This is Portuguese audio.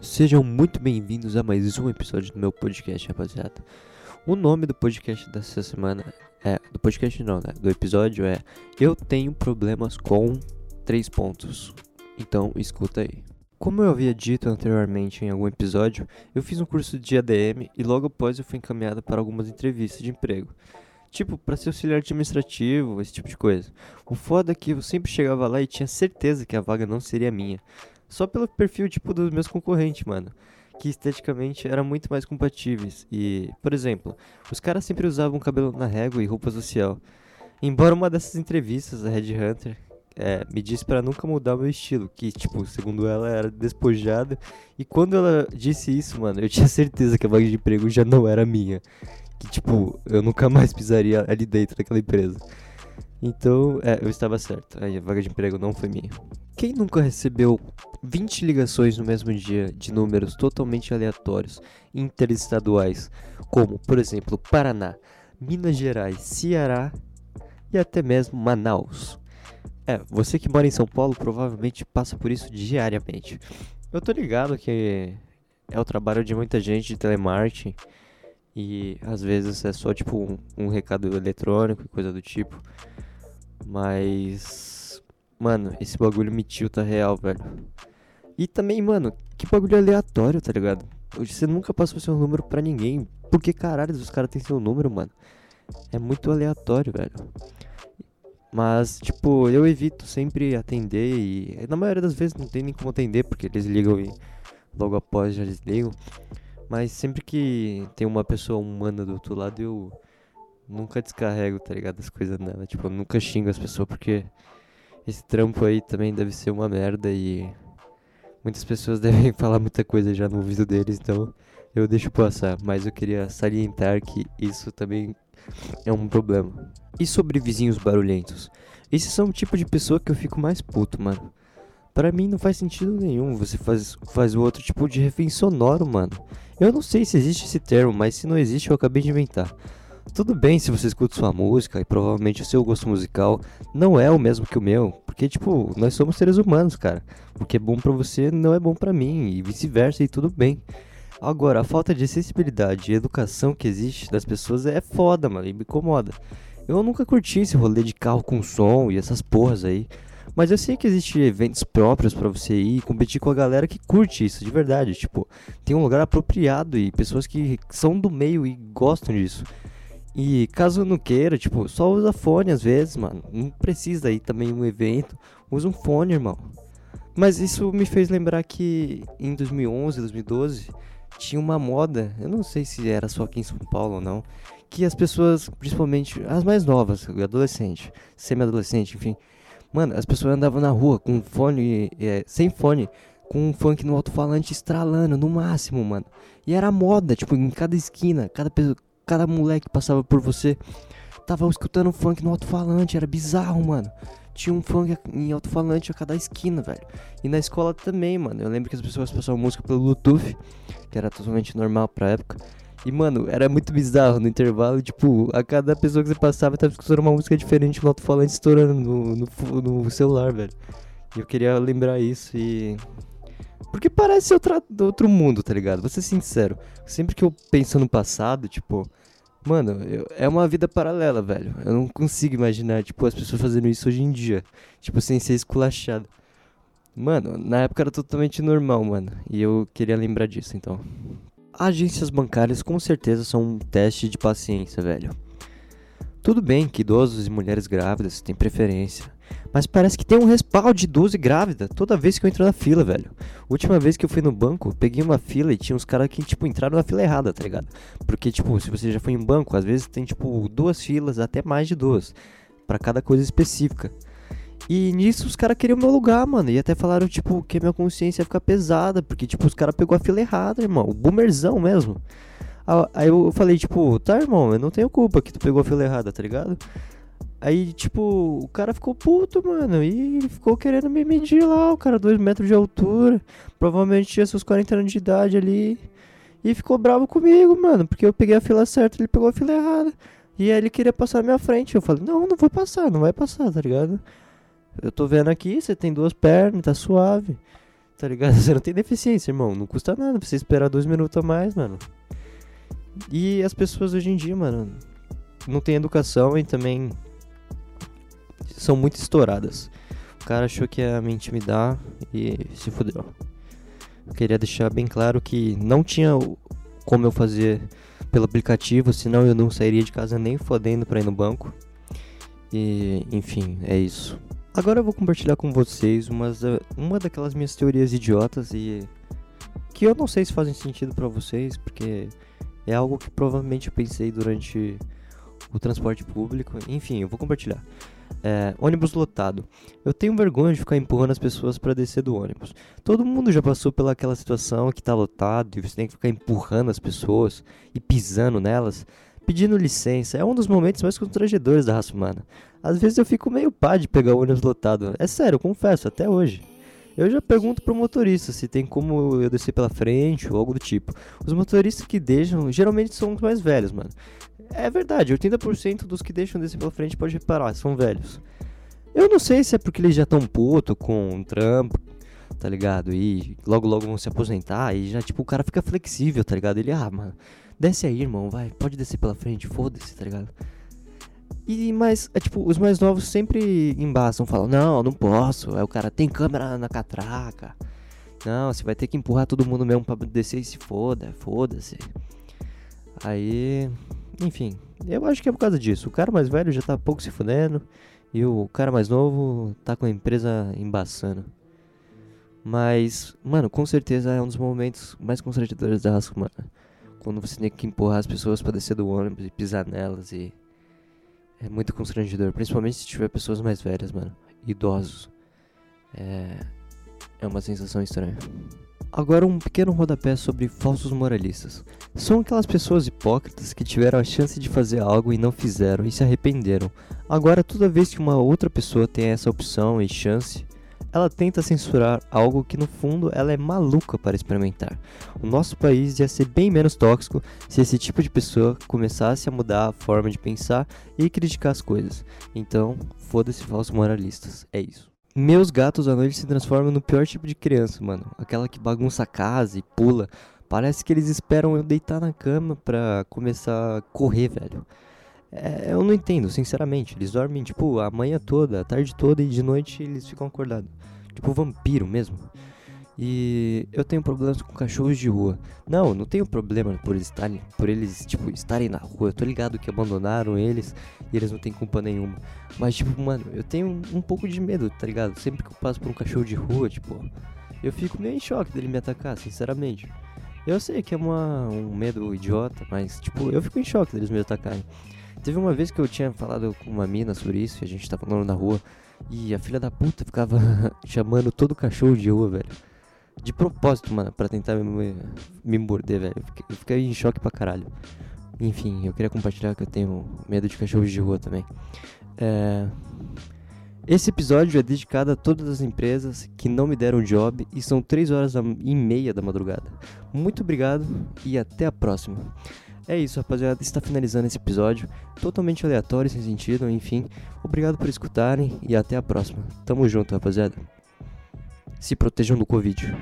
Sejam muito bem-vindos a mais um episódio do meu podcast, rapaziada. O nome do podcast dessa semana é. Do podcast não, né? Do episódio é Eu tenho problemas com três pontos. Então escuta aí. Como eu havia dito anteriormente em algum episódio, eu fiz um curso de ADM e logo após eu fui encaminhado para algumas entrevistas de emprego. Tipo, para ser auxiliar administrativo, esse tipo de coisa. O foda é que eu sempre chegava lá e tinha certeza que a vaga não seria minha. Só pelo perfil, tipo, dos meus concorrentes, mano. Que esteticamente eram muito mais compatíveis. E, por exemplo, os caras sempre usavam cabelo na régua e roupa social. Embora uma dessas entrevistas, a Red Hunter, é, me disse para nunca mudar meu estilo, que, tipo, segundo ela, era despojada. E quando ela disse isso, mano, eu tinha certeza que a vaga de emprego já não era minha que, tipo, eu nunca mais pisaria ali dentro daquela empresa. Então, é, eu estava certo. Aí a vaga de emprego não foi minha. Quem nunca recebeu 20 ligações no mesmo dia de números totalmente aleatórios, interestaduais, como, por exemplo, Paraná, Minas Gerais, Ceará e até mesmo Manaus? É, você que mora em São Paulo provavelmente passa por isso diariamente. Eu tô ligado que é o trabalho de muita gente de telemarketing e às vezes é só tipo um, um recado eletrônico e coisa do tipo. Mas. Mano, esse bagulho me tilta real, velho. E também, mano, que bagulho aleatório, tá ligado? Você nunca passou seu número pra ninguém. Por que caralho os caras têm seu número, mano? É muito aleatório, velho. Mas, tipo, eu evito sempre atender e na maioria das vezes não tem nem como atender, porque eles ligam e logo após já desligam. Mas sempre que tem uma pessoa humana do outro lado, eu nunca descarrego, tá ligado? As coisas nela. Tipo, eu nunca xingo as pessoas porque esse trampo aí também deve ser uma merda e muitas pessoas devem falar muita coisa já no ouvido deles, então eu deixo passar. Mas eu queria salientar que isso também é um problema. E sobre vizinhos barulhentos? Esses são o tipo de pessoa que eu fico mais puto, mano. Para mim não faz sentido nenhum você faz, faz o outro tipo de refém sonoro, mano. Eu não sei se existe esse termo, mas se não existe eu acabei de inventar. Tudo bem se você escuta sua música e provavelmente o seu gosto musical não é o mesmo que o meu, porque tipo, nós somos seres humanos, cara. O que é bom para você não é bom para mim e vice-versa e tudo bem. Agora, a falta de sensibilidade e educação que existe das pessoas é foda, mano, e me incomoda. Eu nunca curti esse rolê de carro com som e essas porras aí. Mas eu sei que existem eventos próprios para você ir competir com a galera que curte isso, de verdade. Tipo, tem um lugar apropriado e pessoas que são do meio e gostam disso. E caso não queira, tipo, só usa fone às vezes, mano. Não precisa ir também um evento. Usa um fone, irmão. Mas isso me fez lembrar que em 2011, 2012, tinha uma moda, eu não sei se era só aqui em São Paulo ou não, que as pessoas, principalmente as mais novas, adolescente, semi-adolescente, enfim, Mano, as pessoas andavam na rua com fone, é, sem fone, com um funk no alto-falante estralando, no máximo, mano. E era moda, tipo, em cada esquina, cada pessoa, cada moleque passava por você, tava escutando funk no alto-falante, era bizarro, mano. Tinha um funk em alto-falante a cada esquina, velho. E na escola também, mano. Eu lembro que as pessoas passavam música pelo Bluetooth, que era totalmente normal pra época. E, mano, era muito bizarro no intervalo. Tipo, a cada pessoa que você passava tava escutando uma música diferente, o alto-falante estourando no, no, no, celular, velho. E eu queria lembrar isso e. Porque parece outra, outro mundo, tá ligado? Vou ser sincero. Sempre que eu penso no passado, tipo. Mano, eu, é uma vida paralela, velho. Eu não consigo imaginar, tipo, as pessoas fazendo isso hoje em dia. Tipo, sem ser esculachado. Mano, na época era totalmente normal, mano. E eu queria lembrar disso, então. Agências bancárias com certeza são um teste de paciência, velho. Tudo bem que idosos e mulheres grávidas têm preferência, mas parece que tem um respaldo de idoso e grávida toda vez que eu entro na fila, velho. Última vez que eu fui no banco, peguei uma fila e tinha uns caras que, tipo, entraram na fila errada, tá ligado? Porque, tipo, se você já foi em banco, às vezes tem, tipo, duas filas, até mais de duas, para cada coisa específica. E nisso os caras queriam meu lugar, mano. E até falaram, tipo, que a minha consciência ia ficar pesada. Porque, tipo, os caras pegou a fila errada, irmão. O boomerzão mesmo. Aí eu falei, tipo, tá, irmão, eu não tenho culpa que tu pegou a fila errada, tá ligado? Aí, tipo, o cara ficou puto, mano. E ficou querendo me medir lá. O cara, dois metros de altura. Provavelmente tinha seus 40 anos de idade ali. E ficou bravo comigo, mano. Porque eu peguei a fila certa, ele pegou a fila errada. E aí ele queria passar na minha frente. Eu falei, não, não vou passar, não vai passar, tá ligado? Eu tô vendo aqui, você tem duas pernas, tá suave. tá ligado? Você não tem deficiência, irmão. Não custa nada pra você esperar dois minutos a mais, mano. E as pessoas hoje em dia, mano, não tem educação e também são muito estouradas. O cara achou que ia me intimidar e se fudeu. Eu queria deixar bem claro que não tinha como eu fazer pelo aplicativo, senão eu não sairia de casa nem fodendo pra ir no banco. E, enfim, é isso. Agora eu vou compartilhar com vocês umas, uma daquelas minhas teorias idiotas e que eu não sei se fazem sentido para vocês, porque é algo que provavelmente eu pensei durante o transporte público. Enfim, eu vou compartilhar. É, ônibus lotado. Eu tenho vergonha de ficar empurrando as pessoas para descer do ônibus. Todo mundo já passou pelaquela situação que tá lotado e você tem que ficar empurrando as pessoas e pisando nelas, pedindo licença. É um dos momentos mais constrangedores da raça humana. Às vezes eu fico meio pá de pegar o ônibus lotado. É sério, confesso, até hoje. Eu já pergunto pro motorista se tem como eu descer pela frente ou algo do tipo. Os motoristas que deixam geralmente são os mais velhos, mano. É verdade, 80% dos que deixam descer pela frente pode reparar, são velhos. Eu não sei se é porque eles já estão puto com um trampo, tá ligado? E logo logo vão se aposentar e já tipo o cara fica flexível, tá ligado? Ele, ah, mano, desce aí, irmão, vai, pode descer pela frente, foda-se, tá ligado? E, mas, é tipo, os mais novos sempre embaçam, falam, não, não posso. Aí o cara tem câmera na catraca. Não, você vai ter que empurrar todo mundo mesmo pra descer e se foda, foda-se. Aí, enfim, eu acho que é por causa disso. O cara mais velho já tá pouco se fudendo e o cara mais novo tá com a empresa embaçando. Mas, mano, com certeza é um dos momentos mais constrangedores da raça humana. Quando você tem que empurrar as pessoas para descer do ônibus e pisar nelas e é muito constrangedor, principalmente se tiver pessoas mais velhas, mano. Idosos. É. É uma sensação estranha. Agora um pequeno rodapé sobre falsos moralistas. São aquelas pessoas hipócritas que tiveram a chance de fazer algo e não fizeram e se arrependeram. Agora toda vez que uma outra pessoa tem essa opção e chance, ela tenta censurar algo que no fundo ela é maluca para experimentar. O nosso país ia ser bem menos tóxico se esse tipo de pessoa começasse a mudar a forma de pensar e criticar as coisas. Então, foda-se falsos moralistas, é isso. Meus gatos à noite se transformam no pior tipo de criança, mano. Aquela que bagunça a casa e pula. Parece que eles esperam eu deitar na cama pra começar a correr, velho. É, eu não entendo, sinceramente. Eles dormem, tipo, a manhã toda, a tarde toda e de noite eles ficam acordados. Tipo, vampiro mesmo. E eu tenho problemas com cachorros de rua. Não, não tenho problema por eles estarem, por eles, tipo, estarem na rua. Eu tô ligado que abandonaram eles e eles não têm culpa nenhuma. Mas, tipo, mano, eu tenho um, um pouco de medo, tá ligado? Sempre que eu passo por um cachorro de rua, tipo, eu fico meio em choque dele me atacar, sinceramente. Eu sei que é uma, um medo idiota, mas, tipo, eu fico em choque deles me atacarem. Teve uma vez que eu tinha falado com uma mina sobre isso, e a gente tava andando na rua, e a filha da puta ficava chamando todo cachorro de rua, velho. De propósito, mano, pra tentar me, me morder, velho. Eu fiquei em choque pra caralho. Enfim, eu queria compartilhar que eu tenho medo de cachorros de rua também. É... Esse episódio é dedicado a todas as empresas que não me deram job e são 3 horas e meia da madrugada. Muito obrigado e até a próxima. É isso, rapaziada. Está finalizando esse episódio. Totalmente aleatório, sem sentido, enfim. Obrigado por escutarem e até a próxima. Tamo junto, rapaziada. Se protejam do Covid.